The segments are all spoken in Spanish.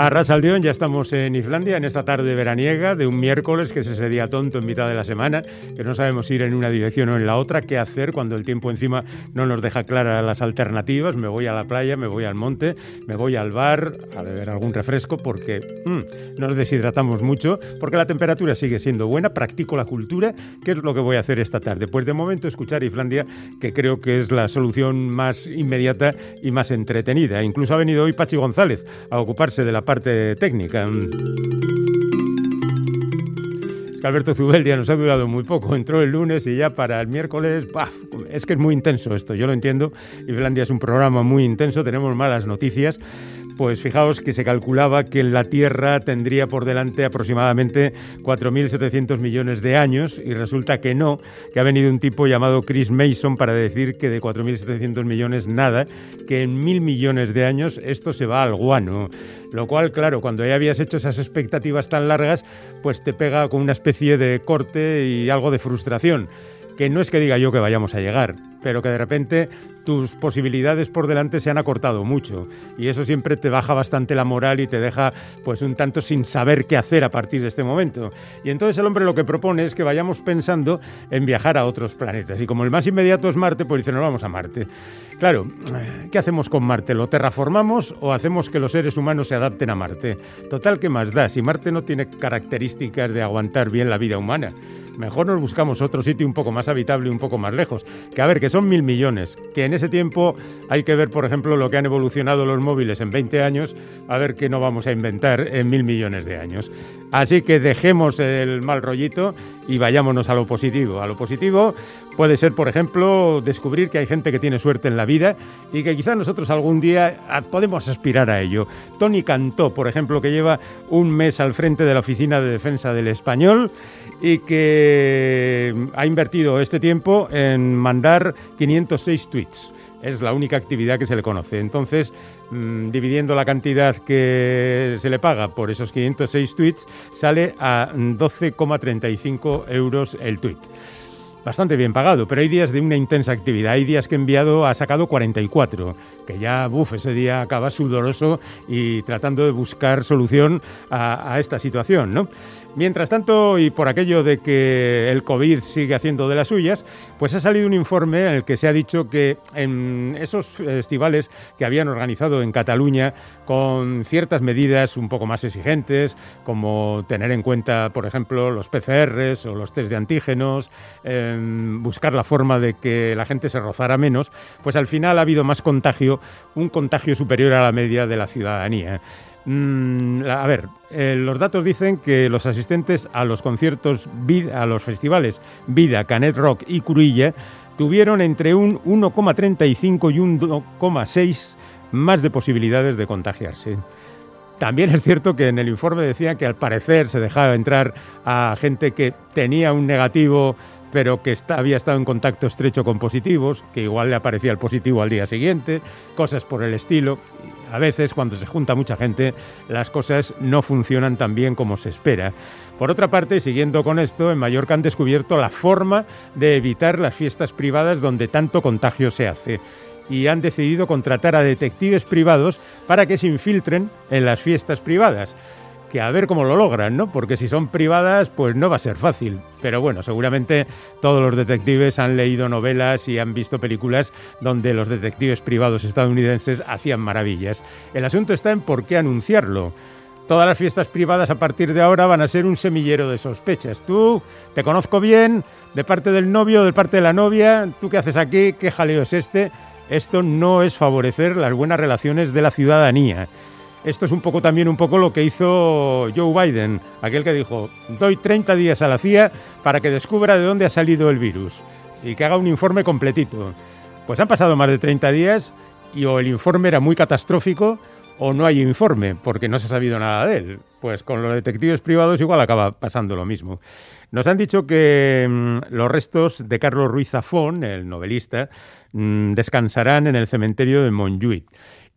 A Rasaldeón ya estamos en Islandia en esta tarde veraniega de un miércoles que es ese día tonto en mitad de la semana, que no sabemos ir en una dirección o en la otra, qué hacer cuando el tiempo encima no nos deja claras las alternativas. Me voy a la playa, me voy al monte, me voy al bar a beber algún refresco porque mm, nos deshidratamos mucho, porque la temperatura sigue siendo buena, practico la cultura, que es lo que voy a hacer esta tarde. Pues de momento escuchar Islandia, que creo que es la solución más inmediata y más entretenida. Incluso ha venido hoy Pachi González a ocuparse de la parte técnica. Es que Alberto Zubeldia nos ha durado muy poco. Entró el lunes y ya para el miércoles, ¡paf! es que es muy intenso esto, yo lo entiendo. Islandia es un programa muy intenso, tenemos malas noticias pues fijaos que se calculaba que la Tierra tendría por delante aproximadamente 4.700 millones de años y resulta que no, que ha venido un tipo llamado Chris Mason para decir que de 4.700 millones nada, que en mil millones de años esto se va al guano. Lo cual, claro, cuando ya habías hecho esas expectativas tan largas, pues te pega con una especie de corte y algo de frustración que no es que diga yo que vayamos a llegar, pero que de repente tus posibilidades por delante se han acortado mucho y eso siempre te baja bastante la moral y te deja pues un tanto sin saber qué hacer a partir de este momento. Y entonces el hombre lo que propone es que vayamos pensando en viajar a otros planetas y como el más inmediato es Marte, pues dice, nos vamos a Marte. Claro, ¿qué hacemos con Marte? ¿Lo terraformamos o hacemos que los seres humanos se adapten a Marte? Total, ¿qué más da? Si Marte no tiene características de aguantar bien la vida humana mejor nos buscamos otro sitio un poco más habitable y un poco más lejos. Que a ver, que son mil millones, que en ese tiempo hay que ver, por ejemplo, lo que han evolucionado los móviles en 20 años, a ver qué no vamos a inventar en mil millones de años. Así que dejemos el mal rollito y vayámonos a lo positivo. A lo positivo puede ser, por ejemplo, descubrir que hay gente que tiene suerte en la vida y que quizás nosotros algún día podemos aspirar a ello. Tony Cantó, por ejemplo, que lleva un mes al frente de la Oficina de Defensa del Español y que ha invertido este tiempo en mandar 506 tweets. Es la única actividad que se le conoce. Entonces, mm, dividiendo la cantidad que se le paga por esos 506 tweets, sale a 12,35 euros el tweet bastante bien pagado, pero hay días de una intensa actividad. Hay días que enviado, ha sacado 44, que ya, buf, ese día acaba sudoroso y tratando de buscar solución a, a esta situación, ¿no? Mientras tanto, y por aquello de que el COVID sigue haciendo de las suyas, pues ha salido un informe en el que se ha dicho que en esos festivales que habían organizado en Cataluña con ciertas medidas un poco más exigentes, como tener en cuenta, por ejemplo, los PCRs o los test de antígenos, em, buscar la forma de que la gente se rozara menos, pues al final ha habido más contagio, un contagio superior a la media de la ciudadanía. Mm, a ver, eh, los datos dicen que los asistentes a los conciertos, a los festivales Vida, Canet Rock y Curilla tuvieron entre un 1,35 y un 1,6 más de posibilidades de contagiarse. También es cierto que en el informe decían que al parecer se dejaba entrar a gente que tenía un negativo pero que había estado en contacto estrecho con positivos, que igual le aparecía el positivo al día siguiente, cosas por el estilo. A veces, cuando se junta mucha gente, las cosas no funcionan tan bien como se espera. Por otra parte, siguiendo con esto, en Mallorca han descubierto la forma de evitar las fiestas privadas donde tanto contagio se hace y han decidido contratar a detectives privados para que se infiltren en las fiestas privadas que a ver cómo lo logran, ¿no? Porque si son privadas, pues no va a ser fácil. Pero bueno, seguramente todos los detectives han leído novelas y han visto películas donde los detectives privados estadounidenses hacían maravillas. El asunto está en por qué anunciarlo. Todas las fiestas privadas a partir de ahora van a ser un semillero de sospechas. Tú, te conozco bien, de parte del novio, de parte de la novia, ¿tú qué haces aquí? ¿Qué jaleo es este? Esto no es favorecer las buenas relaciones de la ciudadanía. Esto es un poco también un poco lo que hizo Joe Biden, aquel que dijo, doy 30 días a la CIA para que descubra de dónde ha salido el virus y que haga un informe completito. Pues han pasado más de 30 días y o el informe era muy catastrófico o no hay informe, porque no se ha sabido nada de él. Pues con los detectives privados igual acaba pasando lo mismo. Nos han dicho que mm, los restos de Carlos Ruiz Zafón, el novelista, mm, descansarán en el cementerio de Montjuic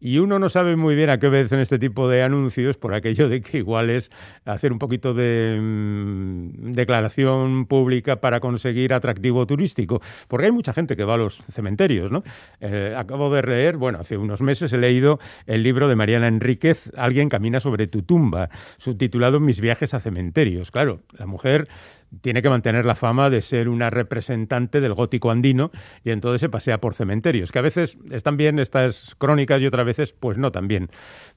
Y uno no sabe muy bien a qué obedecen este tipo de anuncios por aquello de que igual es hacer un poquito de mm, declaración pública para conseguir atractivo turístico. Porque hay mucha gente que va a los cementerios, ¿no? Eh, acabo de leer, bueno, hace unos meses he leído el libro de Mariana Enríquez, Alguien camina sobre tu tumba, subtitulado Mis viajes a cementerios. Claro, la mujer tiene que mantener la fama de ser una representante del gótico andino y entonces se pasea por cementerios, que a veces están bien estas crónicas y otras veces pues no tan bien.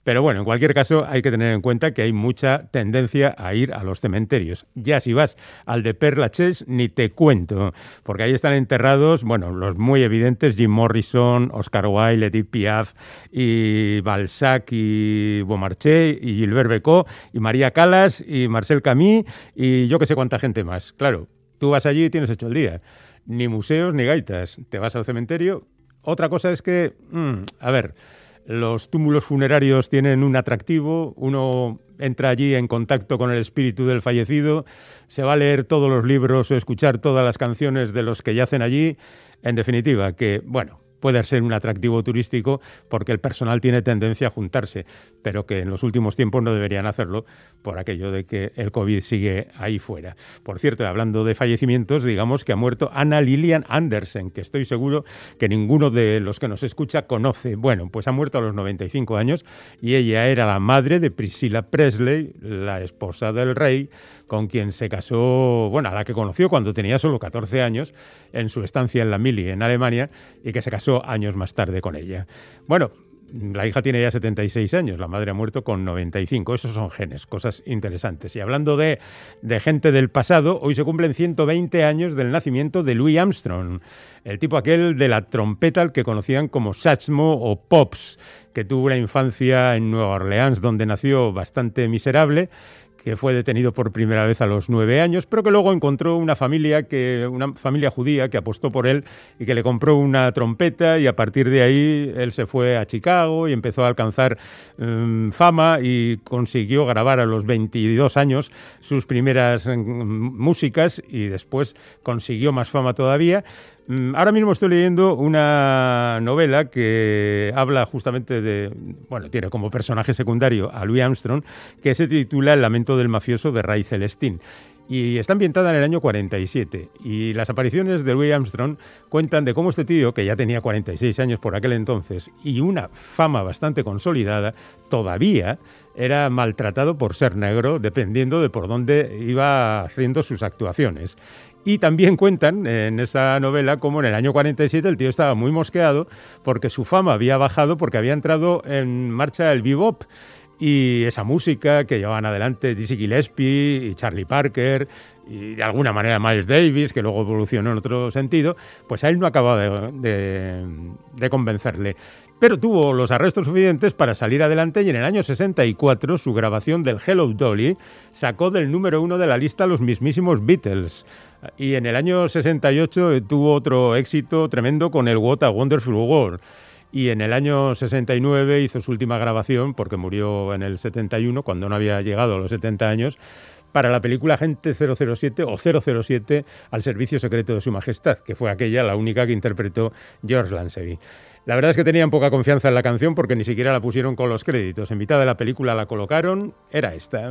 Pero bueno, en cualquier caso hay que tener en cuenta que hay mucha tendencia a ir a los cementerios. Ya si vas al de Père Lachaise ni te cuento, porque ahí están enterrados, bueno, los muy evidentes Jim Morrison, Oscar Wilde, Edith Piaf y Balzac y Beaumarchais y Gilbert Becot y María Calas y Marcel Camus y yo que sé cuánta gente Claro, tú vas allí y tienes hecho el día. Ni museos ni gaitas. Te vas al cementerio. Otra cosa es que, mm, a ver, los túmulos funerarios tienen un atractivo, uno entra allí en contacto con el espíritu del fallecido, se va a leer todos los libros o escuchar todas las canciones de los que yacen allí. En definitiva, que, bueno, puede ser un atractivo turístico porque el personal tiene tendencia a juntarse, pero que en los últimos tiempos no deberían hacerlo por aquello de que el COVID sigue ahí fuera. Por cierto, hablando de fallecimientos, digamos que ha muerto Anna Lillian Andersen, que estoy seguro que ninguno de los que nos escucha conoce. Bueno, pues ha muerto a los 95 años y ella era la madre de Priscilla Presley, la esposa del rey, con quien se casó, bueno, a la que conoció cuando tenía solo 14 años en su estancia en la Mili, en Alemania, y que se casó años más tarde con ella. Bueno, la hija tiene ya 76 años, la madre ha muerto con 95. Esos son genes, cosas interesantes. Y hablando de, de, gente del pasado, hoy se cumplen 120 años del nacimiento de Louis Armstrong, el tipo aquel de la trompeta al que conocían como Satchmo o Pops, que tuvo una infancia en Nueva Orleans, donde nació bastante miserable que fue detenido por primera vez a los nueve años, pero que luego encontró una familia, que, una familia judía que apostó por él y que le compró una trompeta y a partir de ahí él se fue a Chicago y empezó a alcanzar um, fama y consiguió grabar a los 22 años sus primeras um, músicas y después consiguió más fama todavía. Mm, ahora mismo estoy leyendo una novela que habla justamente de, bueno, tiene como personaje secundario a Louis Armstrong, que se titula El lamento del mafioso de Ray Celestín. Y está ambientada en el año 47. Y las apariciones de Louis Armstrong cuentan de cómo este tío, que ya tenía 46 años por aquel entonces y una fama bastante consolidada, todavía era maltratado por ser negro, dependiendo de por dónde iba haciendo sus actuaciones. Y también cuentan en esa novela cómo en el año 47 el tío estaba muy mosqueado porque su fama había bajado porque había entrado en marcha el bebop y esa música que llevaban adelante Dizzy Gillespie y Charlie Parker y de alguna manera Miles Davis, que luego evolucionó en otro sentido, pues a él no acababa de, convencerle pero tuvo los arrestos suficientes para salir adelante y en el año 64 su grabación del Hello Dolly sacó del número uno de la lista los mismísimos Beatles. Y en el año 68 tuvo otro éxito tremendo con el What a Wonderful World. Y en el año 69 hizo su última grabación, porque murió en el 71, cuando no había llegado a los 70 años, para la película Gente 007 o 007 al servicio secreto de su majestad, que fue aquella la única que interpretó George Lansbury. La verdad es que tenían poca confianza en la canción porque ni siquiera la pusieron con los créditos. En mitad de la película la colocaron, era esta.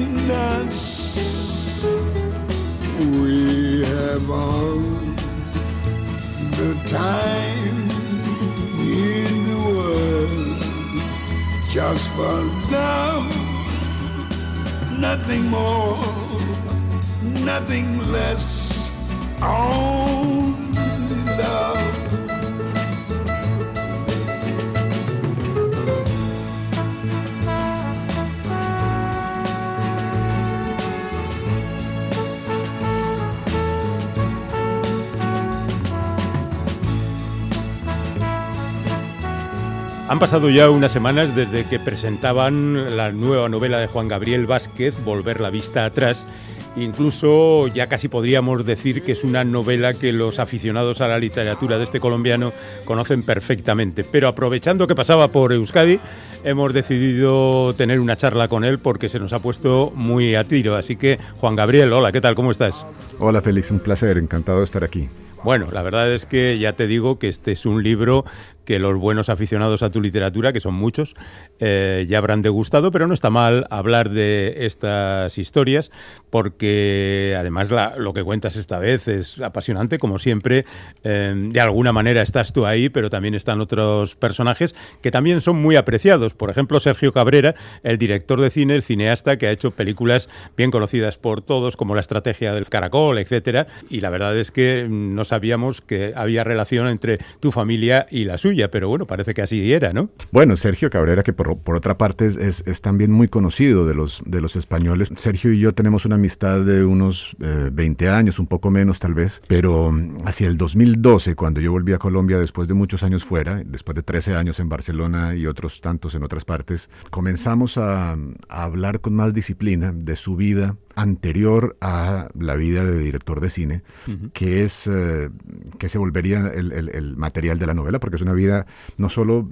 us. We have all the time in the world just for love, nothing more, nothing less. On Han pasado ya unas semanas desde que presentaban la nueva novela de Juan Gabriel Vázquez, Volver la vista atrás. Incluso ya casi podríamos decir que es una novela que los aficionados a la literatura de este colombiano conocen perfectamente. Pero aprovechando que pasaba por Euskadi, hemos decidido tener una charla con él porque se nos ha puesto muy a tiro. Así que, Juan Gabriel, hola, ¿qué tal? ¿Cómo estás? Hola Félix, un placer, encantado de estar aquí. Bueno, la verdad es que ya te digo que este es un libro que los buenos aficionados a tu literatura, que son muchos, eh, ya habrán degustado, pero no está mal hablar de estas historias, porque además lo que cuentas esta vez es apasionante, como siempre. Eh, de alguna manera estás tú ahí, pero también están otros personajes que también son muy apreciados. Por ejemplo, Sergio Cabrera, el director de cine, el cineasta que ha hecho películas bien conocidas por todos, como La Estrategia del Caracol, etcétera. Y la verdad es que no sabíamos que había relación entre tu familia y la suya pero bueno, parece que así era, ¿no? Bueno, Sergio Cabrera, que por, otra parte es, también muy conocido de los, de los españoles. Sergio y yo tenemos una amistad de unos 20 eh, años, un poco menos tal vez, pero mm, hacia el 2012, cuando yo volví a Colombia después de muchos años fuera, después de 13 años en Barcelona y otros tantos en otras partes, comenzamos a, a hablar con más disciplina de su vida anterior a la vida de director de cine, que es eh, que se volvería el, material de la novela, porque es una vida no solo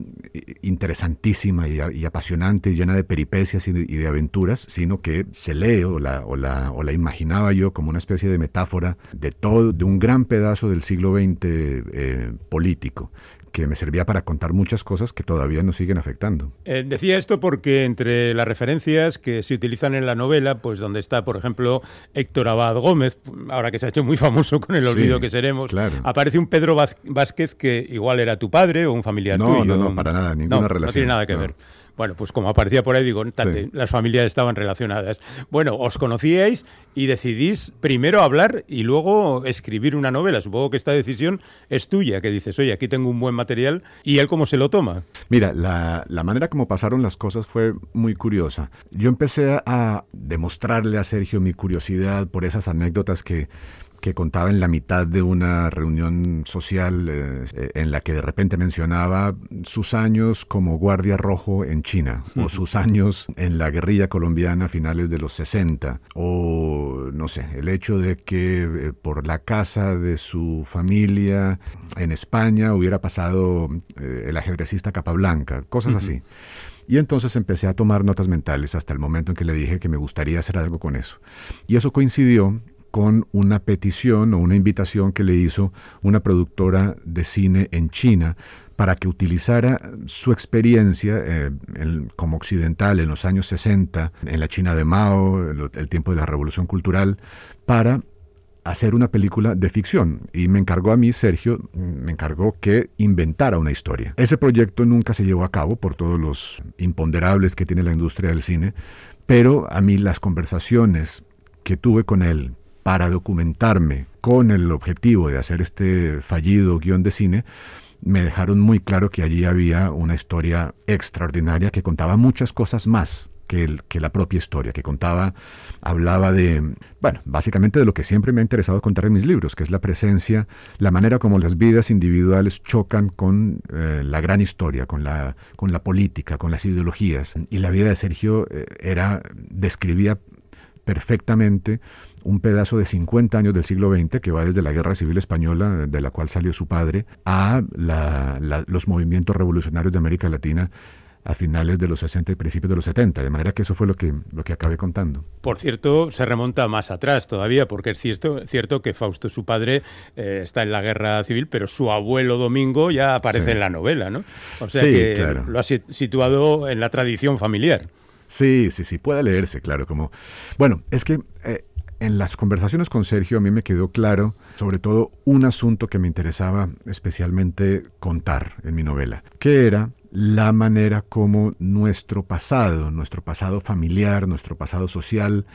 interesantísima y, apasionante, llena de peripecias y de, aventuras, sino que se lee o la, o, la, o la imaginaba yo como una especie de metáfora de todo, de un gran pedazo del siglo XX eh, político que me servía para contar muchas cosas que todavía nos siguen afectando. Eh, decía esto porque entre las referencias que se utilizan en la novela, pues donde está, por ejemplo, Héctor Abad Gómez, ahora que se ha hecho muy famoso con el olvido que seremos, aparece un Pedro Vázquez que igual era tu padre o un familiar tuyo. No, no, para nada, ninguna relación. No tiene nada que ver. Bueno, pues como aparecía por ahí, digo, las familias estaban relacionadas. Bueno, os conocíais y decidís primero hablar y luego escribir una novela. Supongo que esta decisión es tuya, que dices, oye, aquí tengo un buen material. ¿Y él cómo se lo toma? Mira, la, la manera como pasaron las cosas fue muy curiosa. Yo empecé a demostrarle a Sergio mi curiosidad por esas anécdotas que que contaba en la mitad de una reunión social eh, en la que de repente mencionaba sus años como guardia rojo en China, o sus años en la guerrilla colombiana a finales de los 60, o no sé, el hecho de que eh, por la casa de su familia en España hubiera pasado eh, el ajedrecista Capablanca, cosas así. Y entonces empecé a tomar notas mentales hasta el momento en que le dije que me gustaría hacer algo con eso. Y eso coincidió con una petición o una invitación que le hizo una productora de cine en China para que utilizara su experiencia eh, como occidental en los años 60, en la China de Mao, el, tiempo de la Revolución Cultural, para hacer una película de ficción. Y me encargó a mí, Sergio, me encargó que inventara una historia. Ese proyecto nunca se llevó a cabo por todos los imponderables que tiene la industria del cine, pero a mí las conversaciones que tuve con él para documentarme con el objetivo de hacer este fallido guion de cine, me dejaron muy claro que allí había una historia extraordinaria que contaba muchas cosas más que, que, la propia historia, que contaba, hablaba de, bueno, básicamente de lo que siempre me ha interesado contar en mis libros, que es la presencia, la manera como las vidas individuales chocan con eh, la gran historia, con la, con la política, con las ideologías. Y la vida de Sergio eh, era, describía perfectamente un pedazo de 50 años del siglo XX que va desde la Guerra Civil Española, de la cual salió su padre, a los movimientos revolucionarios de América Latina a finales de los 60 y principios de los 70, de manera que eso fue lo que, lo que acabé contando. Por cierto, se remonta más atrás todavía, porque es cierto, cierto que Fausto, su padre, eh, está en la guerra civil, pero su abuelo Domingo ya aparece en la novela, ¿no? O sea que lo ha situado en la tradición familiar. Sí, sí, sí, puede leerse, claro. Como, bueno, es que eh, en las conversaciones con Sergio a mí me quedó claro, sobre todo, un asunto que me interesaba especialmente contar en mi novela, que era la manera como nuestro pasado, nuestro pasado familiar, nuestro pasado social,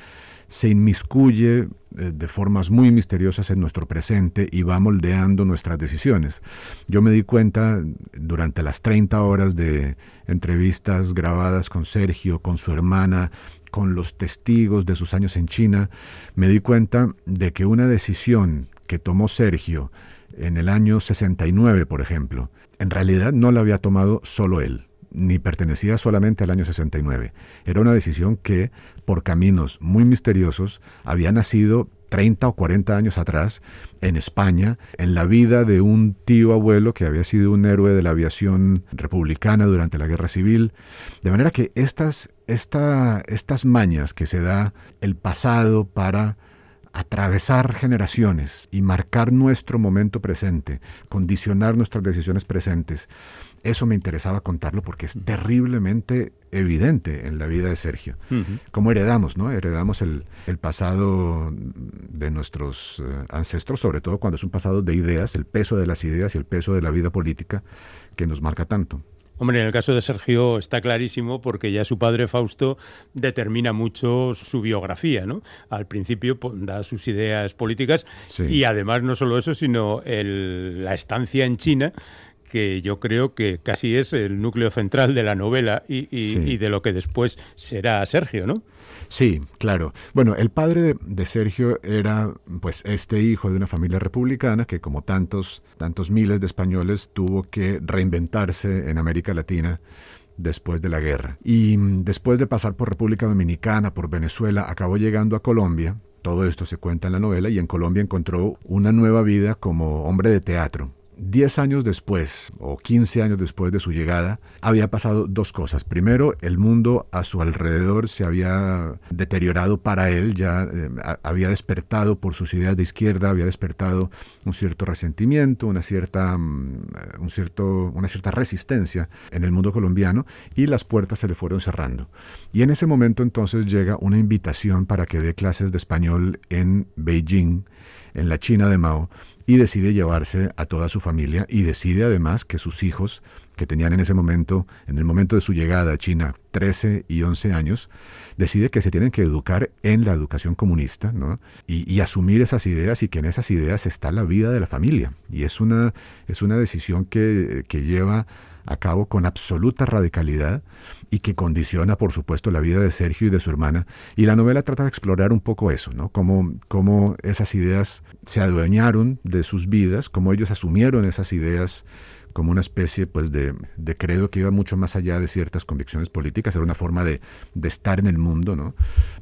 se inmiscuye eh, de formas muy misteriosas en nuestro presente y va moldeando nuestras decisiones. Yo me di cuenta durante las 30 horas de entrevistas grabadas con Sergio, con su hermana, con los testigos de sus años en China, me di cuenta de que una decisión que tomó Sergio en el año 69, por ejemplo, en realidad no la había tomado solo él, ni pertenecía solamente al año 69. Era una decisión que, por caminos muy misteriosos, había nacido 30 o 40 años atrás en España, en la vida de un tío abuelo que había sido un héroe de la aviación republicana durante la Guerra Civil. De manera que estas, estas mañas que se da el pasado para atravesar generaciones y marcar nuestro momento presente, condicionar nuestras decisiones presentes, eso me interesaba contarlo porque es terriblemente evidente en la vida de Sergio. Como heredamos, ¿no? Heredamos el, pasado de nuestros eh, ancestros, sobre todo cuando es un pasado de ideas, el peso de las ideas y el peso de la vida política que nos marca tanto. Hombre, en el caso de Sergio está clarísimo porque ya su padre Fausto determina mucho su biografía, ¿no? Al principio da sus ideas políticas y además no solo eso, sino la estancia en China que yo creo que casi es el núcleo central de la novela y, de lo que después será Sergio, ¿no? Sí, claro. Bueno, el padre de, Sergio era pues este hijo de una familia republicana que como tantos tantos miles de españoles tuvo que reinventarse en América Latina después de la guerra. Y mm, después de pasar por República Dominicana, por Venezuela, acabó llegando a Colombia. Todo esto se cuenta en la novela y en Colombia encontró una nueva vida como hombre de teatro Diez años después, o quince años después de su llegada, había pasado dos cosas. Primero, el mundo a su alrededor se había deteriorado para él, ya eh, había despertado por sus ideas de izquierda, había despertado un cierto resentimiento, una cierta, mm, un cierto, una cierta resistencia en el mundo colombiano y las puertas se le fueron cerrando. Y en ese momento entonces llega una invitación para que dé clases de español en Beijing, en la China de Mao, y decide llevarse a toda su familia y decide además que sus hijos, que tenían en ese momento, en el momento de su llegada a China, 13 y 11 años, decide que se tienen que educar en la educación comunista ¿no? y, asumir esas ideas y que en esas ideas está la vida de la familia. Y es una, es una decisión que, que lleva a cabo con absoluta radicalidad y que condiciona, por supuesto, la vida de Sergio y de su hermana. Y la novela trata de explorar un poco eso, ¿no? Cómo, cómo esas ideas se adueñaron de sus vidas, cómo ellos asumieron esas ideas como una especie pues de, de, credo que iba mucho más allá de ciertas convicciones políticas, era una forma de, de estar en el mundo. ¿no?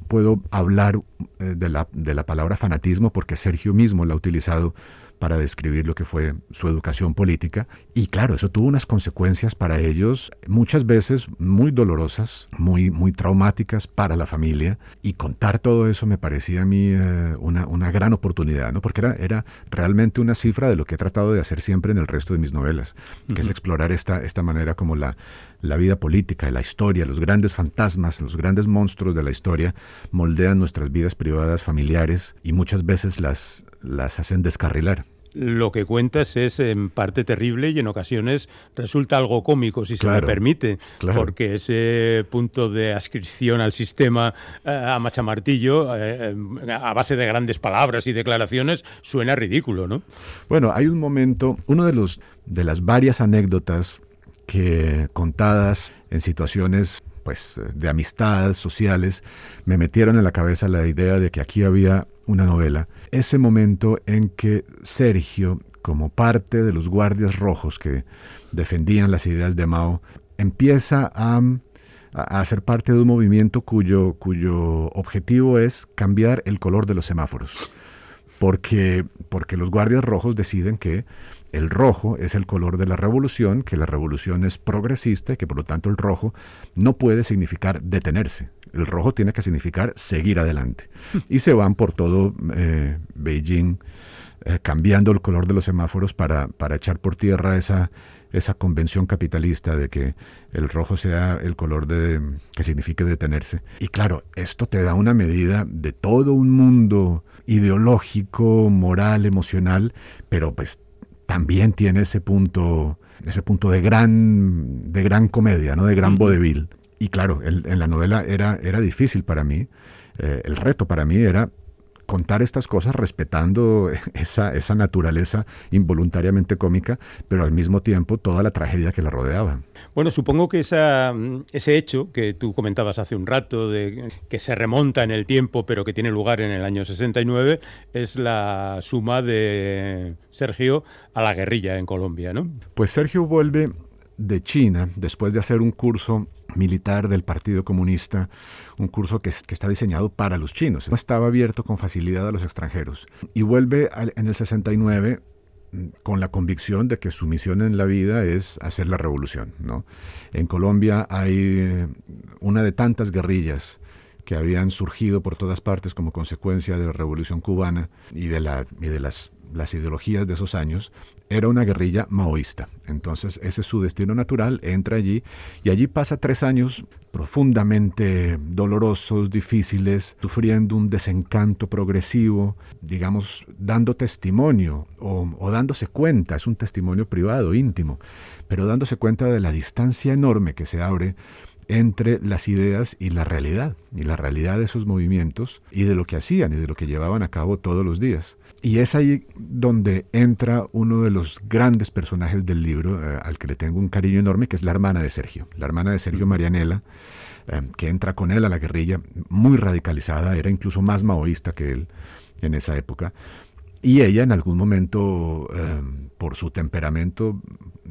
Puedo hablar eh, de, la, de la palabra fanatismo porque Sergio mismo la ha utilizado para describir lo que fue su educación política. Y claro, eso tuvo unas consecuencias para ellos, muchas veces muy dolorosas, muy, muy traumáticas para la familia. Y contar todo eso me parecía a mí eh, una, una, gran oportunidad, ¿no? porque era, era realmente una cifra de lo que he tratado de hacer siempre en el resto de mis novelas, que es explorar esta, esta manera como la, la vida política, la historia, los grandes fantasmas, los grandes monstruos de la historia moldean nuestras vidas privadas, familiares y muchas veces las, las hacen descarrilar lo que cuentas es en parte terrible y en ocasiones resulta algo cómico, si se me permite, porque ese punto de ascripción al sistema eh, a machamartillo, eh, a base de grandes palabras y declaraciones, suena ridículo, ¿no? Bueno, hay un momento, uno de los de las varias anécdotas que contadas en situaciones pues de amistad, sociales, me metieron en la cabeza la idea de que aquí había una novela. Ese momento en que Sergio, como parte de los guardias rojos que defendían las ideas de Mao, empieza a, a ser parte de un movimiento cuyo, cuyo objetivo es cambiar el color de los semáforos. Porque, porque los guardias rojos deciden que el rojo es el color de la revolución, que la revolución es progresista y que por lo tanto el rojo no puede significar detenerse. El rojo tiene que significar seguir adelante. Y se van por todo eh, Beijing eh, cambiando el color de los semáforos para, para echar por tierra esa, esa convención capitalista de que el rojo sea el color de, que signifique detenerse. Y claro, esto te da una medida de todo un mundo ideológico, moral, emocional, pero pues también tiene ese punto, ese punto de gran, de gran comedia, ¿no? de gran vodevil. Y claro, en la novela era, era difícil para mí. Eh, el reto para mí era contar estas cosas respetando esa, esa naturaleza involuntariamente cómica, pero al mismo tiempo toda la tragedia que la rodeaba. Bueno, supongo que esa, ese hecho que tú comentabas hace un rato, de que se remonta en el tiempo, pero que tiene lugar en el año 69, es la suma de Sergio a la guerrilla en Colombia, ¿no? Pues Sergio vuelve de China después de hacer un curso militar del Partido Comunista, un curso que, está diseñado para los chinos. No estaba abierto con facilidad a los extranjeros. Y vuelve en el 69 mm, con la convicción de que su misión en la vida es hacer la revolución. ¿no? En Colombia hay eh, una de tantas guerrillas que habían surgido por todas partes como consecuencia de la revolución cubana y de, la, y de las, las ideologías de esos años, era una guerrilla maoísta. Entonces ese es su destino natural, entra allí y allí pasa tres años profundamente dolorosos, difíciles, sufriendo un desencanto progresivo, digamos, dando testimonio o, o dándose cuenta, es un testimonio privado, íntimo, pero dándose cuenta de la distancia enorme que se abre entre las ideas y la realidad, y la realidad de esos movimientos y de lo que hacían y de lo que llevaban a cabo todos los días. Y es ahí donde entra uno de los grandes personajes del libro, eh, al que le tengo un cariño enorme, que es la hermana de Sergio, la hermana de Sergio Marianela, eh, que entra con él a la guerrilla, muy radicalizada, era incluso más maoísta que él en esa época, y ella en algún momento, em, por su temperamento,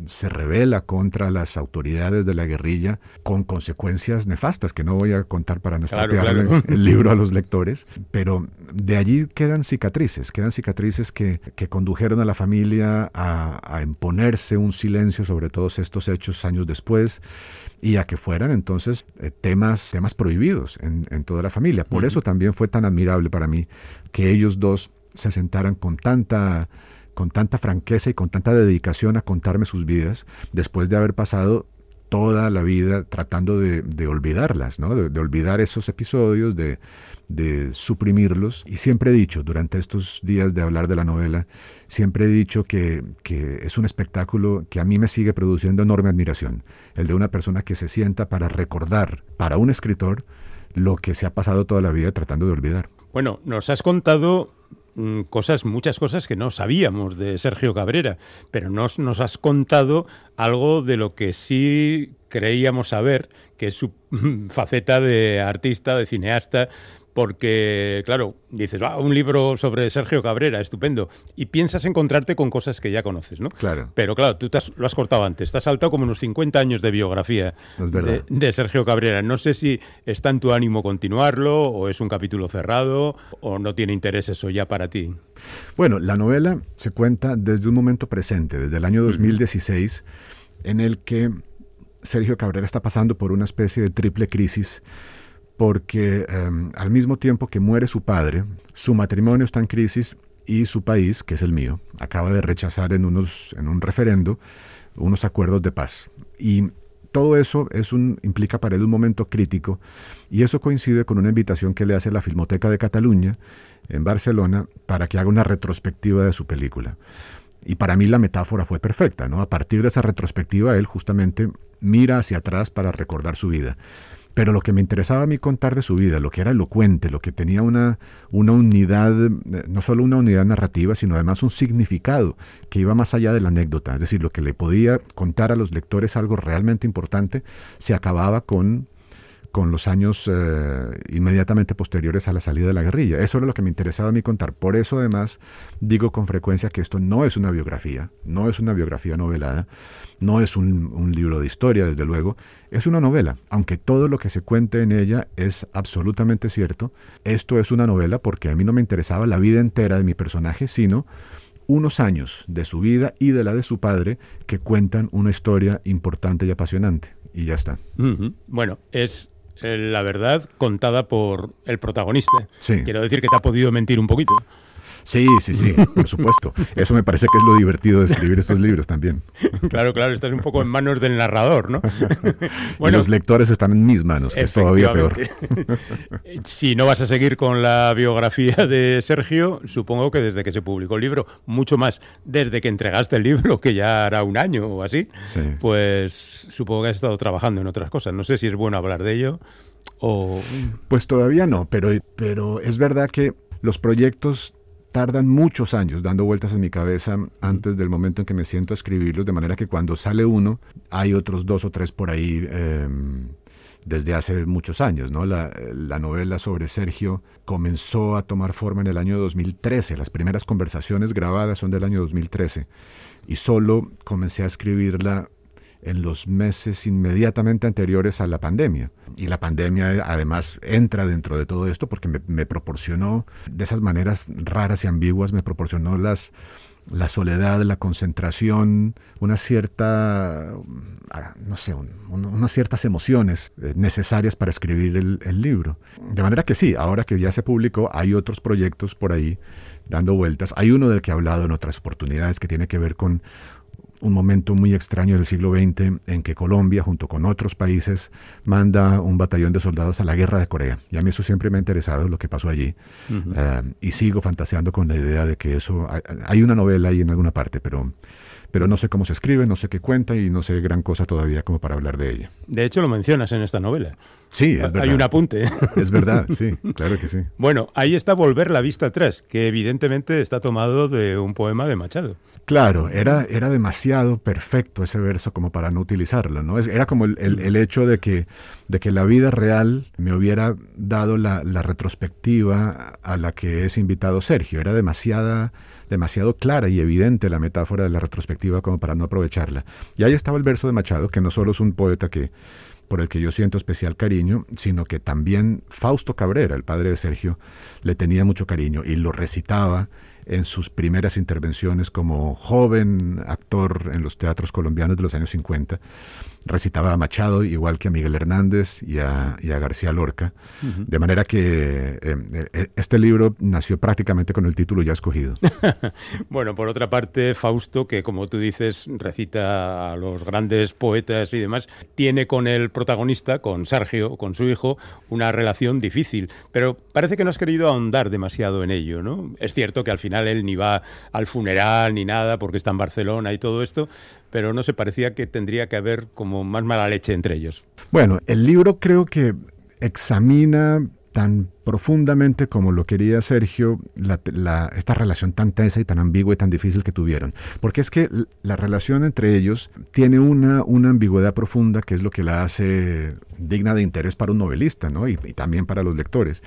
se revela contra las autoridades de la guerrilla con consecuencias nefastas que no voy a contar para no estropear el libro a los lectores, pero de allí quedan cicatrices, quedan cicatrices que, que condujeron a la familia a, a, imponerse un silencio sobre todos estos hechos años después y a que fueran entonces eh, temas, temas prohibidos en, en, toda la familia. Por eso también fue tan admirable para mí que ellos dos se sentaran con tanta, con tanta franqueza y con tanta dedicación a contarme sus vidas, después de haber pasado toda la vida tratando de, olvidarlas, ¿no? de, olvidar esos episodios, de, suprimirlos. Y siempre he dicho, durante estos días de hablar de la novela, siempre he dicho que, que, es un espectáculo que a mí me sigue produciendo enorme admiración, el de una persona que se sienta para recordar, para un escritor, lo que se ha pasado toda la vida tratando de olvidar. Bueno, nos has contado cosas, muchas cosas que no sabíamos de Sergio Cabrera, pero nos, nos has contado algo de lo que sí creíamos saber, que es su faceta de artista, de cineasta, porque, claro, dices, ah, un libro sobre Sergio Cabrera, estupendo, y piensas encontrarte con cosas que ya conoces, ¿no? Claro. Pero claro, tú lo has cortado antes, te has saltado como unos 50 años de biografía de, Sergio Cabrera. No sé si está en tu ánimo continuarlo, o es un capítulo cerrado, o no tiene interés eso ya para ti. Bueno, la novela se cuenta desde un momento presente, desde el año 2016, en el que Sergio Cabrera está pasando por una especie de triple crisis porque em, al mismo tiempo que muere su padre, su matrimonio está en crisis y su país, que es el mío, acaba de rechazar en, unos, en un referendo unos acuerdos de paz. Y todo eso es un, implica para él un momento crítico y eso coincide con una invitación que le hace la Filmoteca de Cataluña en Barcelona para que haga una retrospectiva de su película. Y para mí la metáfora fue perfecta, ¿no? A partir de esa retrospectiva él justamente mira hacia atrás para recordar su vida. Pero lo que me interesaba a mí contar de su vida, lo que era elocuente, lo que tenía una, una unidad, no solo una unidad narrativa, sino además un significado que iba más allá de la anécdota. Es decir, lo que le podía contar a los lectores algo realmente importante, se acababa con con los años eh, inmediatamente posteriores a la salida de la guerrilla. Eso era lo que me interesaba a mí contar. Por eso además digo con frecuencia que esto no es una biografía, no es una biografía novelada, no es un, libro de historia, desde luego, es una novela. Aunque todo lo que se cuente en ella es absolutamente cierto, esto es una novela porque a mí no me interesaba la vida entera de mi personaje, sino unos años de su vida y de la de su padre que cuentan una historia importante y apasionante. Y ya está. Bueno, es la verdad contada por el protagonista. Sí. Quiero decir que te ha podido mentir un poquito. Sí, sí, sí, por supuesto. Eso me parece que es lo divertido de escribir estos libros también. Claro, claro, estás un poco en manos del narrador, ¿no? bueno, y los lectores están en mis manos, que es todavía peor. si no vas a seguir con la biografía de Sergio, supongo que desde que se publicó el libro, mucho más desde que entregaste el libro, que ya hará un año o así, pues supongo que has estado trabajando en otras cosas. No sé si es bueno hablar de ello o... Pues todavía no, pero, pero es verdad que los proyectos tardan muchos años dando vueltas en mi cabeza antes del momento en que me siento a escribirlos, de manera que cuando sale uno, hay otros dos o tres por ahí em, desde hace muchos años. ¿no? La, la, novela sobre Sergio comenzó a tomar forma en el año 2013, las primeras conversaciones grabadas son del año 2013, y solo comencé a escribirla en los meses inmediatamente anteriores a la pandemia. Y la pandemia además entra dentro de todo esto porque me, proporcionó, de esas maneras raras y ambiguas, me proporcionó las, la soledad, la concentración, una cierta, ah, no sé, unas ciertas emociones eh, necesarias para escribir el, el, libro. De manera que sí, ahora que ya se publicó, hay otros proyectos por ahí dando vueltas. Hay uno del que he hablado en otras oportunidades que tiene que ver con un momento muy extraño del siglo XX en que Colombia, junto con otros países, manda un batallón de soldados a la guerra de Corea. Y a mí eso siempre me ha interesado, lo que pasó allí. Eh, y sigo fantaseando con la idea de que eso... Hay una novela ahí en alguna parte, pero pero no sé cómo se escribe, no sé qué cuenta y no sé gran cosa todavía como para hablar de ella. De hecho, lo mencionas en esta novela. Sí, es verdad. Hay un apunte. Es verdad, sí, claro que sí. Bueno, ahí está Volver la vista atrás, que evidentemente está tomado de un poema de Machado. Claro, era, era demasiado perfecto ese verso como para no utilizarlo, ¿no? Era como el, el, hecho de que, de que la vida real me hubiera dado la, la retrospectiva a la que es invitado Sergio. Era demasiada demasiado clara y evidente la metáfora de la retrospectiva como para no aprovecharla. Y ahí estaba el verso de Machado, que no solo es un poeta que por el que yo siento especial cariño, sino que también Fausto Cabrera, el padre de Sergio, le tenía mucho cariño y lo recitaba en sus primeras intervenciones como joven actor en los teatros colombianos de los años 50 recitaba a Machado, igual que a Miguel Hernández y a, García Lorca. De manera que eh, eh, este libro nació prácticamente con el título ya escogido. bueno, por otra parte, Fausto, que como tú dices, recita a los grandes poetas y demás, tiene con el protagonista, con Sergio, con su hijo, una relación difícil. Pero parece que no has querido ahondar demasiado en ello, ¿no? Es cierto que al final él ni va al funeral ni nada porque está en Barcelona y todo esto, pero no se parecía que tendría que haber como más mala leche entre ellos. Bueno, el libro creo que examina tan profundamente como lo quería Sergio, esta relación tan tensa y tan ambigua y tan difícil que tuvieron. Porque es que la relación entre ellos tiene una, una ambigüedad profunda que es lo que la hace digna de interés para un novelista ¿no? y, también para los lectores.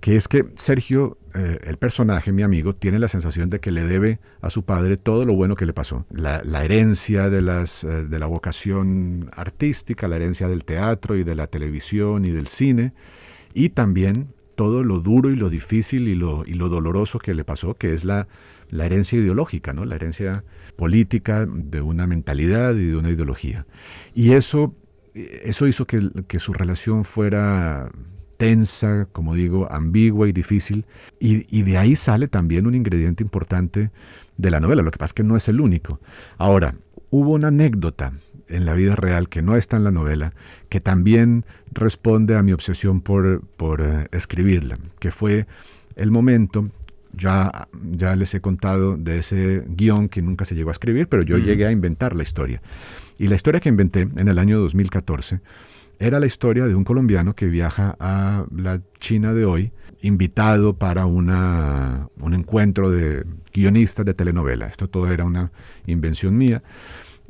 Que es que Sergio, eh, el personaje, mi amigo, tiene la sensación de que le debe a su padre todo lo bueno que le pasó. La, herencia de, las, eh, de la vocación artística, la herencia del teatro y de la televisión y del cine y también todo lo duro y lo difícil y lo, y lo doloroso que le pasó, que es la, la herencia ideológica, ¿no? la herencia política de una mentalidad y de una ideología. Y eso, eso hizo que, que su relación fuera tensa, como digo, ambigua y difícil, y, y, de ahí sale también un ingrediente importante de la novela, lo que pasa es que no es el único. Ahora, hubo una anécdota en la vida real que no está en la novela, que también responde a mi obsesión por, por eh, escribirla, que fue el momento, ya, ya les he contado de ese guion que nunca se llegó a escribir, pero yo llegué a inventar la historia. Y la historia que inventé en el año 2014 era la historia de un colombiano que viaja a la China de hoy, invitado para una, un encuentro de guionistas de telenovela. Esto todo era una invención mía.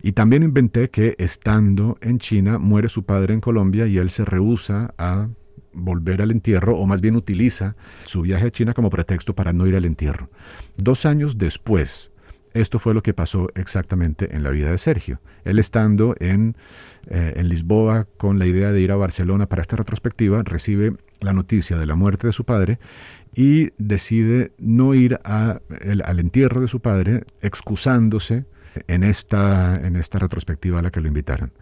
Y también inventé que estando en China muere su padre en Colombia y él se rehúsa a volver al entierro, o más bien utiliza su viaje a China como pretexto para no ir al entierro. Dos años después, esto fue lo que pasó exactamente en la vida de Sergio. Él estando en, eh, Lisboa con la idea de ir a Barcelona para esta retrospectiva, recibe la noticia de la muerte de su padre y decide no ir al entierro de su padre, excusándose en esta, en esta retrospectiva a la que lo invitaron.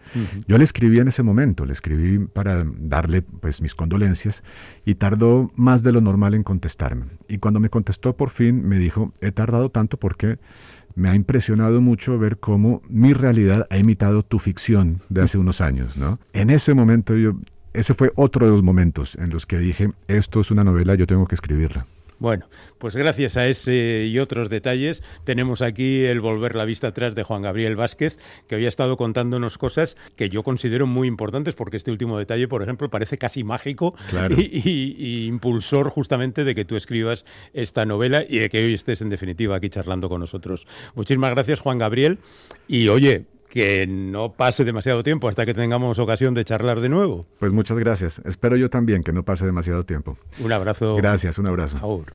Yo le escribí en ese momento, le escribí para darle pues mis condolencias y tardó más de lo normal en contestarme. Y cuando me contestó por fin me dijo, he tardado tanto porque me ha impresionado mucho ver cómo mi realidad ha imitado tu ficción de hace unos años, ¿no? En ese momento yo, ese fue otro de los momentos en los que dije, esto es una novela, yo tengo que escribirla. Bueno, pues gracias a ese y otros detalles tenemos aquí el volver la vista atrás de Juan Gabriel Vázquez, que había estado contándonos cosas que yo considero muy importantes, porque este último detalle, por ejemplo, parece casi mágico y, impulsor justamente de que tú escribas esta novela y de que hoy estés en definitiva aquí charlando con nosotros. Muchísimas gracias, Juan Gabriel. Y oye, que no pase demasiado tiempo hasta que tengamos ocasión de charlar de nuevo. Pues muchas gracias. Espero yo también que no pase demasiado tiempo. Un abrazo. Gracias, un abrazo.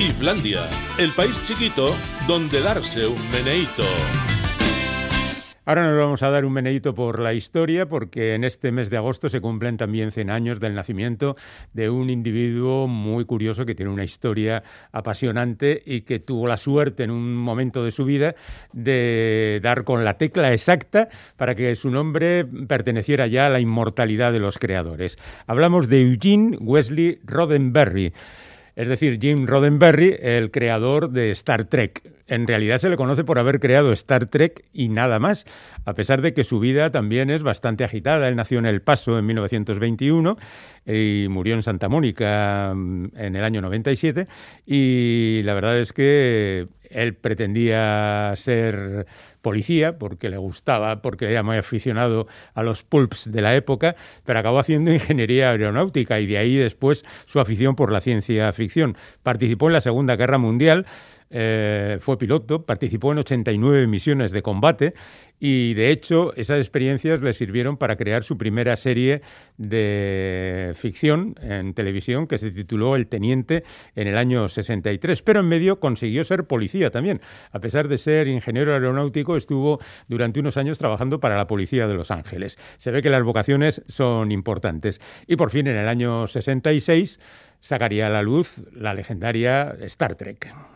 Islandia, el país chiquito donde darse un meneito. Ahora nos vamos a dar un meneito por la historia, porque en este mes de agosto se cumplen también 100 años del nacimiento de un individuo muy curioso que tiene una historia apasionante y que tuvo la suerte en un momento de su vida de dar con la tecla exacta para que su nombre perteneciera ya a la inmortalidad de los creadores. Hablamos de Eugene Wesley Roddenberry es decir, Jim Roddenberry, el creador de Star Trek. En realidad se le conoce por haber creado Star Trek y nada más, a pesar de que su vida también es bastante agitada. Él nació en El Paso en 1921 y murió en Santa Mónica mm, en el año 97 y la verdad es que él pretendía ser policía porque le gustaba, porque era muy aficionado a los pulps de la época, pero acabó haciendo ingeniería aeronáutica y de ahí después su afición por la ciencia ficción. Participó en la Segunda Guerra Mundial eh, fue piloto, participó en 89 misiones de combate y de hecho esas experiencias le sirvieron para crear su primera serie de ficción en televisión que se tituló El Teniente en el año 63, pero en medio consiguió ser policía también. A pesar de ser ingeniero aeronáutico, estuvo durante unos años trabajando para la Policía de Los Ángeles. Se ve que las vocaciones son importantes y por fin en el año 66 sacaría a la luz la legendaria Star Trek.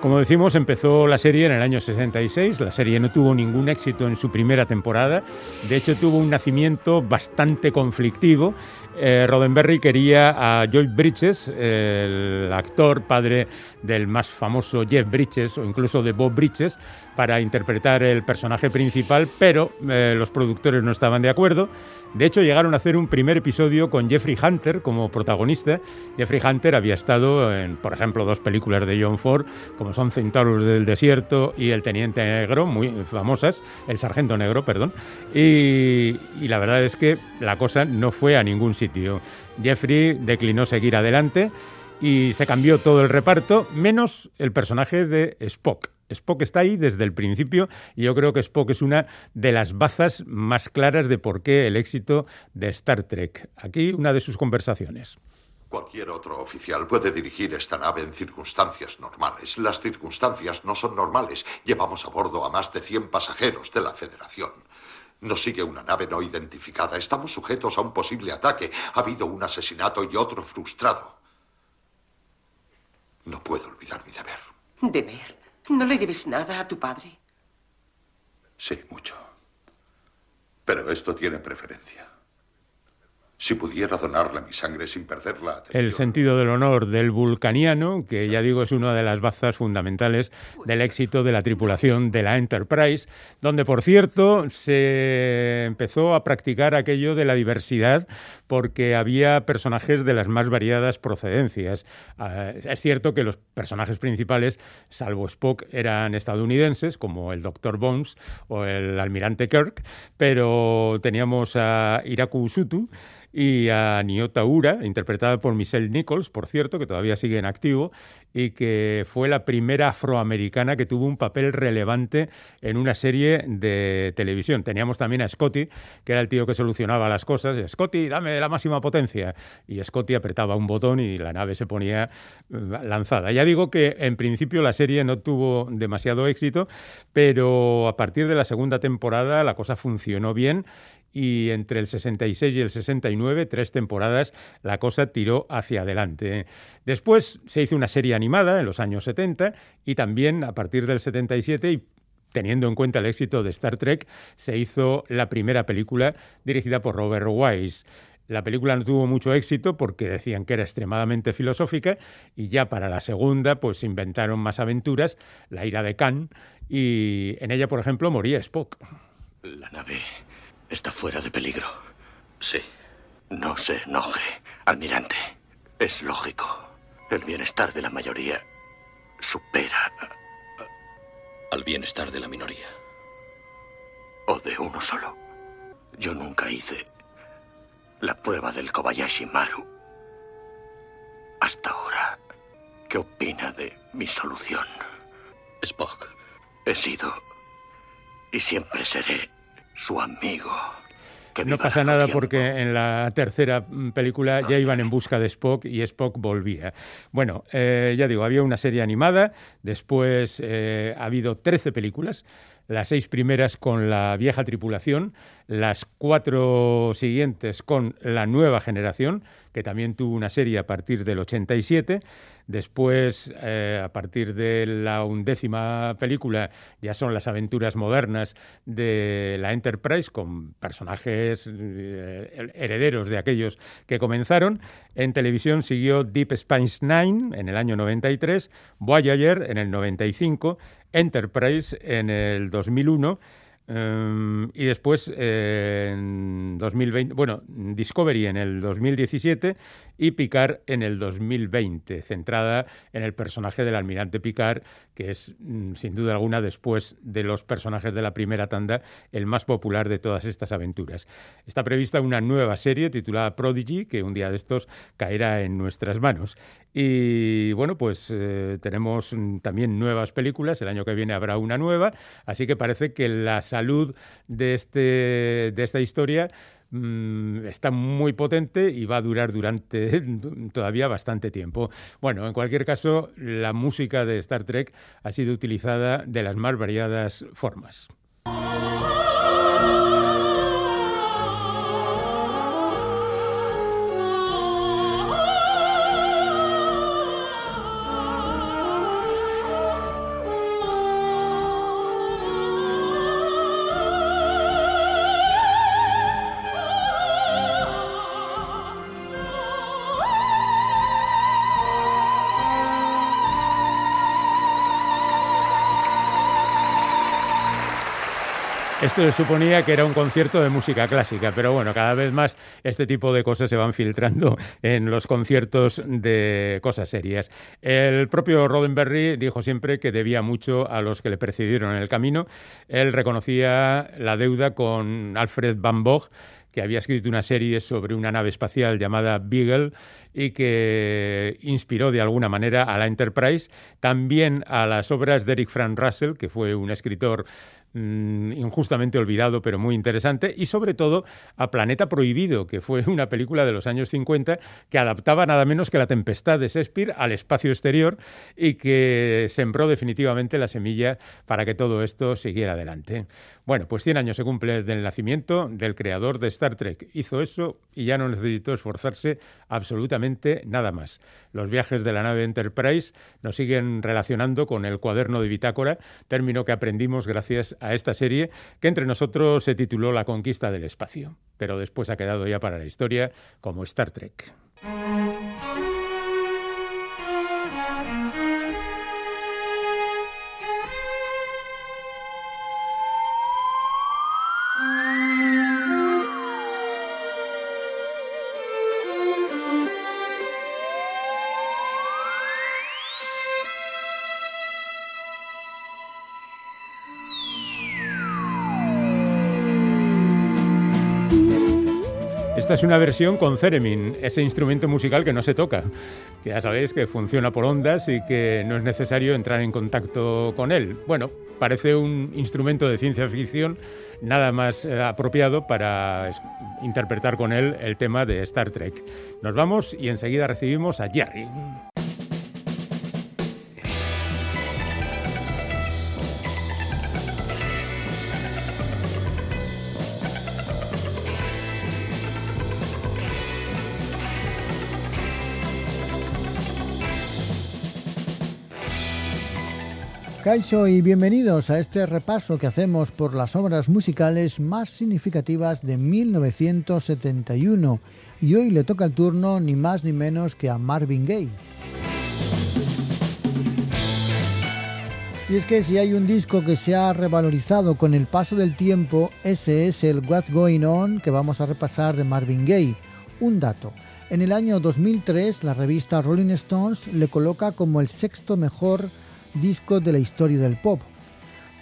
Como decimos, empezó la serie en el año 66. La serie no tuvo ningún éxito en su primera temporada. De hecho, tuvo un nacimiento bastante conflictivo. Eh, Roddenberry quería a Joy Bridges, el actor padre del más famoso Jeff Bridges o incluso de Bob Bridges, para interpretar el personaje principal, pero eh, los productores no estaban de acuerdo. De hecho, llegaron a hacer un primer episodio con Jeffrey Hunter como protagonista. Jeffrey Hunter había estado en, por ejemplo, dos películas de John Ford, como son Centauros del Desierto y El Teniente Negro, muy famosas, El Sargento Negro, perdón. Y la verdad es que la cosa no fue a ningún sitio. Jeffrey declinó seguir adelante y se cambió todo el reparto, menos el personaje de Spock. Spock está ahí desde el principio y yo creo que Spock es una de las bazas más claras de por qué el éxito de Star Trek. Aquí una de sus conversaciones. Cualquier otro oficial puede dirigir esta nave en circunstancias normales. Las circunstancias no son normales. Llevamos a bordo a más de 100 pasajeros de la Federación. Nos sigue una nave no identificada. Estamos sujetos a un posible ataque. Ha habido un asesinato y otro frustrado. No puedo olvidar mi deber. ¿Deber? ¿No le debes nada a tu padre? Sí, mucho. Pero esto tiene preferencia. Si pudiera donarle mi sangre sin perder la atención. El sentido del honor del vulcaniano, que ya digo es una de las bazas fundamentales del éxito de la tripulación de la Enterprise, donde por cierto se empezó a practicar aquello de la diversidad porque había personajes de las más variadas procedencias. Ah, es cierto que los personajes principales, salvo Spock, eran estadounidenses, como el Dr. Bones o el almirante Kirk, pero teníamos a Iraku Sutu, y a Nyota Ura, interpretada por Michelle Nichols, por cierto, que todavía sigue en activo, y que fue la primera afroamericana que tuvo un papel relevante en una serie de televisión. Teníamos también a Scotty, que era el tío que solucionaba las cosas. Scotty, dame la máxima potencia. Y Scotty apretaba un botón y la nave se ponía eh, lanzada. Ya digo que en principio la serie no tuvo demasiado éxito, pero a partir de la segunda temporada la cosa funcionó bien y entre el 66 y el 69, tres temporadas, la cosa tiró hacia adelante. Después se hizo una serie animada en los años 70 y también a partir del 77 y teniendo en cuenta el éxito de Star Trek, se hizo la primera película dirigida por Robert Wise. La película no tuvo mucho éxito porque decían que era extremadamente filosófica y ya para la segunda pues inventaron más aventuras, La ira de Khan, y en ella, por ejemplo, moría Spock. La nave está fuera de peligro. Sí. No se enoje, almirante. Es lógico. El bienestar de la mayoría supera al bienestar de la minoría. O de uno solo. Yo nunca hice la prueba del Kobayashi Maru. Hasta ahora, ¿qué opina de mi solución? Spock. He sido y siempre seré su amigo. Que No pasa nada porque en la tercera mm, película ya iban en busca de Spock y Spock volvía. Bueno, eh, ya digo, había una serie animada, después eh, ha habido 13 películas, las seis primeras con la vieja tripulación, las cuatro siguientes con la nueva generación, que también tuvo una serie a partir del 87. Después, eh, a partir de la undécima película, ya son las aventuras modernas de la Enterprise, con personajes eh, herederos de aquellos que comenzaron. En televisión siguió Deep Space Nine en el año 93, Voyager en el 95, Enterprise en el 2001 eh, y después eh, en 2020, bueno, Discovery en el 2017 y Picard en el 2020, centrada en el personaje del almirante Picard, que es mm, sin duda alguna después de los personajes de la primera tanda el más popular de todas estas aventuras. Está prevista una nueva serie titulada Prodigy, que un día de estos caerá en nuestras manos. Y bueno, pues eh, tenemos mm, también nuevas películas, el año que viene habrá una nueva, así que parece que la salud de, este, de esta historia mm, está muy potente y va a durar durante todavía bastante tiempo. Bueno, en cualquier caso, la música de Star Trek ha sido utilizada de las más variadas formas. Esto se suponía que era un concierto de música clásica, pero bueno, cada vez más este tipo de cosas se van filtrando en los conciertos de cosas serias. El propio Roddenberry dijo siempre que debía mucho a los que le precedieron en el camino. Él reconocía la deuda con Alfred Van Gogh, que había escrito una serie sobre una nave espacial llamada Beagle y que inspiró de alguna manera a la Enterprise, también a las obras de Eric Frank Russell, que fue un escritor mm, injustamente olvidado, pero muy interesante, y sobre todo a Planeta Prohibido, que fue una película de los años 50 que adaptaba nada menos que La Tempestad de Shakespeare al espacio exterior y que sembró definitivamente la semilla para que todo esto siguiera adelante. Bueno, pues 100 años se cumple del nacimiento del creador de Star Trek. Hizo eso y ya no necesitó esforzarse absolutamente nada más. Los viajes de la nave Enterprise nos siguen relacionando con el cuaderno de bitácora, término que aprendimos gracias a esta serie que entre nosotros se tituló La conquista del espacio, pero después ha quedado ya para la historia como Star Trek. Es una versión con Theremin, ese instrumento musical que no se toca, que ya sabéis que funciona por ondas y que no es necesario entrar en contacto con él. Bueno, parece un instrumento de ciencia ficción nada más eh, apropiado para interpretar con él el tema de Star Trek. Nos vamos y enseguida recibimos a Jerry. Kaixo y bienvenidos a este repaso que hacemos por las obras musicales más significativas de 1971 y hoy le toca el turno ni más ni menos que a Marvin Gaye. Y es que si hay un disco que se ha revalorizado con el paso del tiempo, ese es el What's Going On que vamos a repasar de Marvin Gaye. Un dato. En el año 2003, la revista Rolling Stones le coloca como el sexto mejor disco de la historia del pop.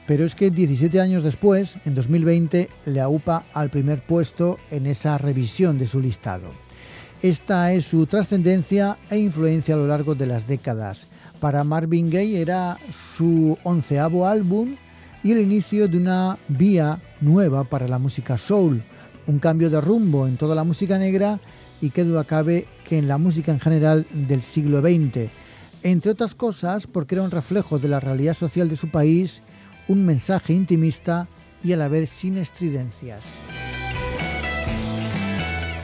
Pero es que 17 años después, en 2020, le aupa al primer puesto en esa revisión de su listado. Esta es su trascendencia e influencia a lo largo de las décadas. Para Marvin Gaye era su onceavo álbum y el inicio de una vía nueva para la música soul, un cambio de rumbo en toda la música negra y que duda cabe que en la música en general del siglo XX entre otras cosas porque era un reflejo de la realidad social de su país, un mensaje intimista y a la vez sin estridencias.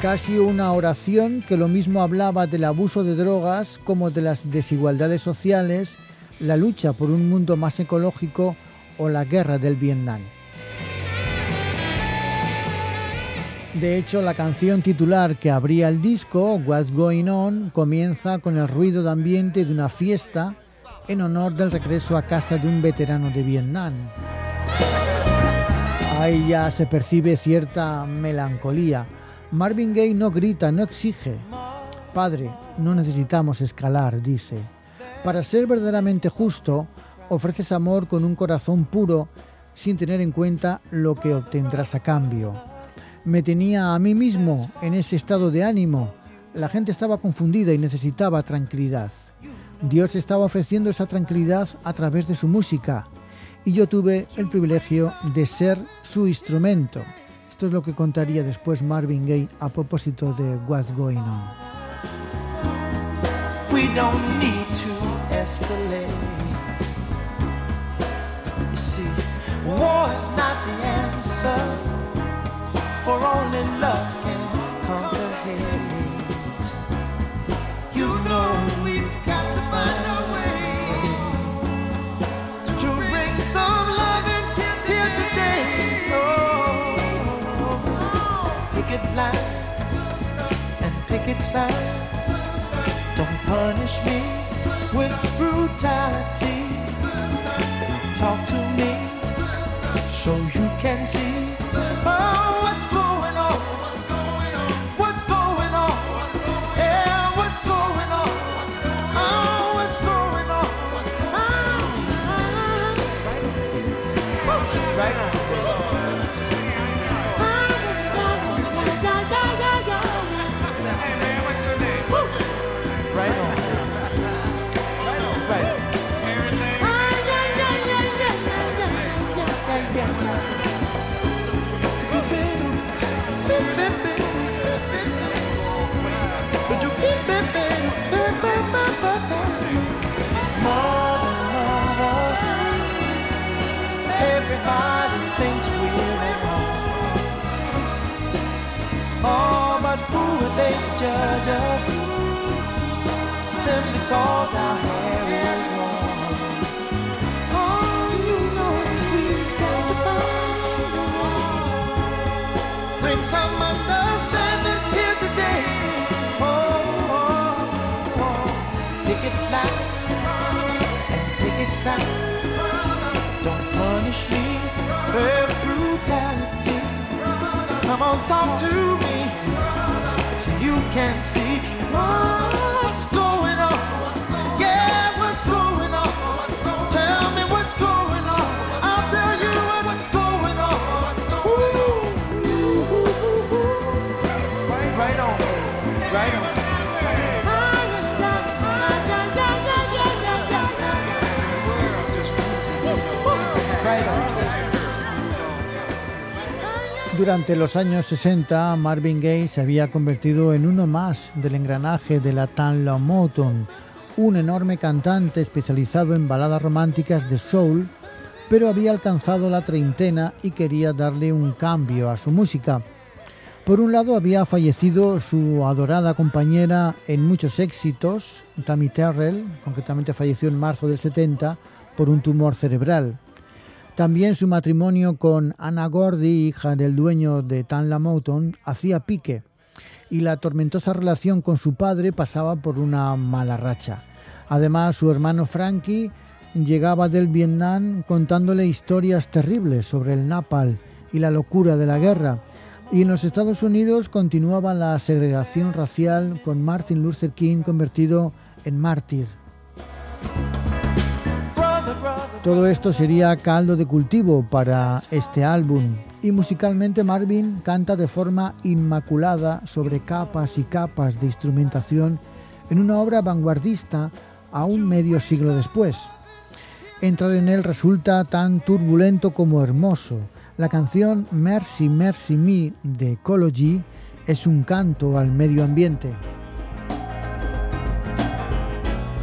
Casi una oración que lo mismo hablaba del abuso de drogas como de las desigualdades sociales, la lucha por un mundo más ecológico o la guerra del Vietnam. De hecho, la canción titular que abría el disco, What's Going On, comienza con el ruido de ambiente de una fiesta en honor del regreso a casa de un veterano de Vietnam. Ahí ya se percibe cierta melancolía. Marvin Gaye no grita, no exige. Padre, no necesitamos escalar, dice. Para ser verdaderamente justo, ofreces amor con un corazón puro sin tener en cuenta lo que obtendrás a cambio me tenía a mí mismo en ese estado de ánimo. La gente estaba confundida y necesitaba tranquilidad. Dios estaba ofreciendo esa tranquilidad a través de su música y yo tuve el privilegio de ser su instrumento. Esto es lo que contaría después Marvin Gaye a propósito de What's Going On. For only love can conquer hate. You know we've got to find a way to bring some love in here today. Oh, picket lines and picket signs don't punish me with brutality. Talk to me so you can see. Oh, what's going cause our hair is long. Oh, you know we've got to find a way. Bring some understanding here today. Oh, oh, oh. pick it loud and pick it sound. Don't punish me with brutality. Come on, talk to me you can see what's going Durante los años 60, Marvin Gaye se había convertido en uno más del engranaje de la Tanla Motown, un enorme cantante especializado en baladas románticas de soul, pero había alcanzado la treintena y quería darle un cambio a su música. Por un lado había fallecido su adorada compañera en muchos éxitos, Tammy Terrell, concretamente falleció en marzo del 70 por un tumor cerebral. También su matrimonio con Anna Gordy, hija del dueño de Tanla Motown, hacía pique y la tormentosa relación con su padre pasaba por una mala racha. Además, su hermano Frankie llegaba del Vietnam contándole historias terribles sobre el napal y la locura de la guerra. Y en los Estados Unidos continuaba la segregación racial con Martin Luther King convertido en mártir. Todo esto sería caldo de cultivo para este álbum y musicalmente Marvin canta de forma inmaculada sobre capas y capas de instrumentación en una obra vanguardista a un medio siglo después. Entrar en él resulta tan turbulento como hermoso. La canción Mercy Mercy Me de Ecology es un canto al medio ambiente.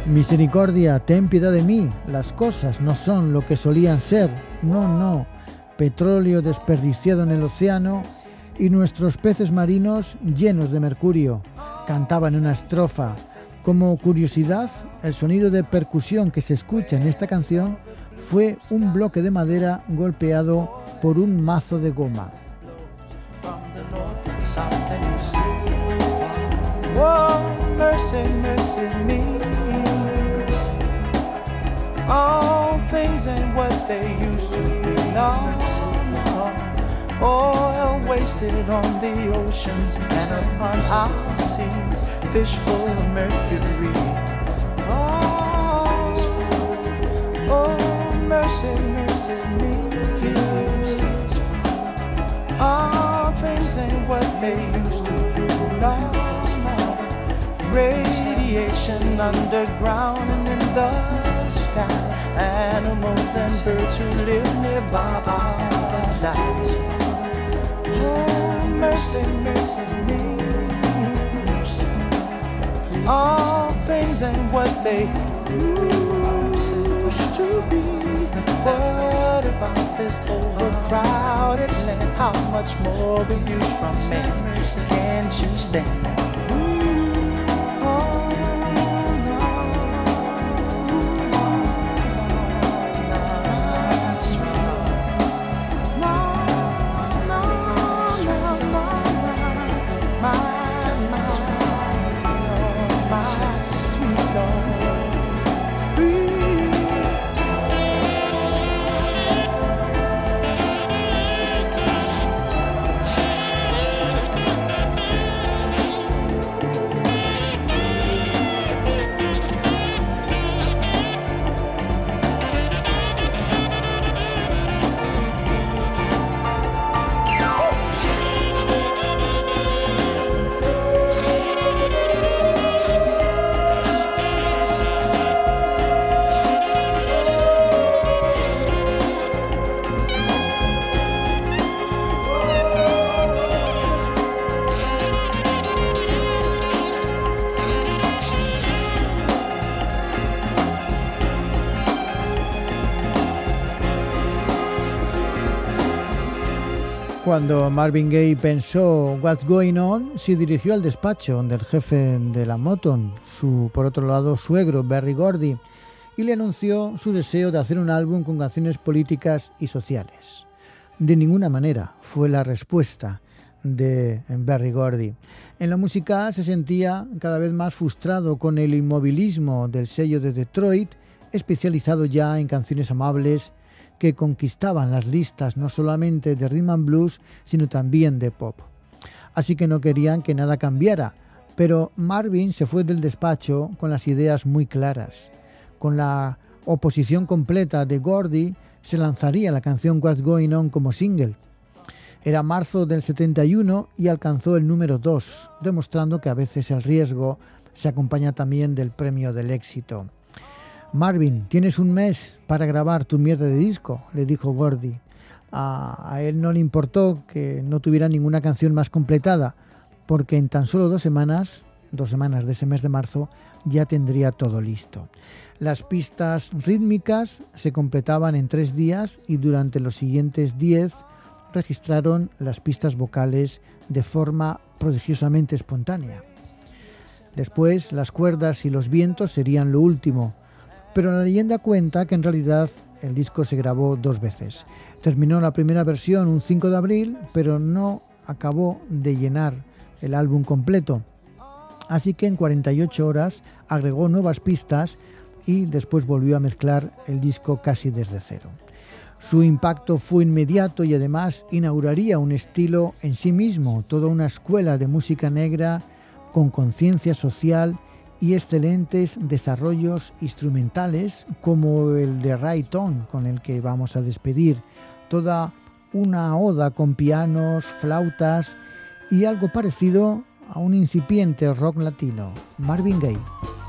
Misericordia, ten piedad de mí. Las cosas no son lo que solían ser. No, no. Petróleo desperdiciado en el océano y nuestros peces marinos llenos de mercurio. Cantaba en una estrofa. Como curiosidad, el sonido de percusión que se escucha en esta canción fue un bloque de madera golpeado por un mazo de goma. All things ain't what they used to be. No, no. Oil wasted on the oceans and upon our seas. Fish full of mercury. Oh, oh, mercy, mercy me. All things ain't what they used to be. No, no. Radiation underground and in the sky. animals and birds who live nearby are dying. Oh, mercy, mercy me. All things ain't what they used to be. What about this overcrowded land? How much more will you from me? Can't you stand? Cuando Marvin Gaye pensó What's Going On, se dirigió al despacho del jefe de la Motown, su, por otro lado, suegro, Barry Gordy, y le anunció su deseo de hacer un álbum con canciones políticas y sociales. De ninguna manera fue la respuesta de Barry Gordy. En la música se sentía cada vez más frustrado con el inmovilismo del sello de Detroit, especializado ya en canciones amables que conquistaban las listas no solamente de rhythm and blues, sino también de pop. Así que no querían que nada cambiara, pero Marvin se fue del despacho con las ideas muy claras. Con la oposición completa de Gordy, se lanzaría la canción What's Going On como single. Era marzo del 71 y alcanzó el número 2, demostrando que a veces el riesgo se acompaña también del premio del éxito. Marvin, tienes un mes para grabar tu mierda de disco, le dijo Gordy. A, él no le importó que no tuviera ninguna canción más completada, porque en tan solo dos semanas, dos semanas de ese mes de marzo, ya tendría todo listo. Las pistas rítmicas se completaban en tres días y durante los siguientes diez registraron las pistas vocales de forma prodigiosamente espontánea. Después las cuerdas y los vientos serían lo último, pero la leyenda cuenta que en realidad el disco se grabó dos veces. Terminó la primera versión un 5 de abril, pero no acabó de llenar el álbum completo. Así que en 48 horas agregó nuevas pistas y después volvió a mezclar el disco casi desde cero. Su impacto fue inmediato y además inauguraría un estilo en sí mismo, toda una escuela de música negra con conciencia social y excelentes desarrollos instrumentales como el de Ray On con el que vamos a despedir, toda una oda con pianos, flautas y algo parecido a un incipiente rock latino, Marvin Gaye.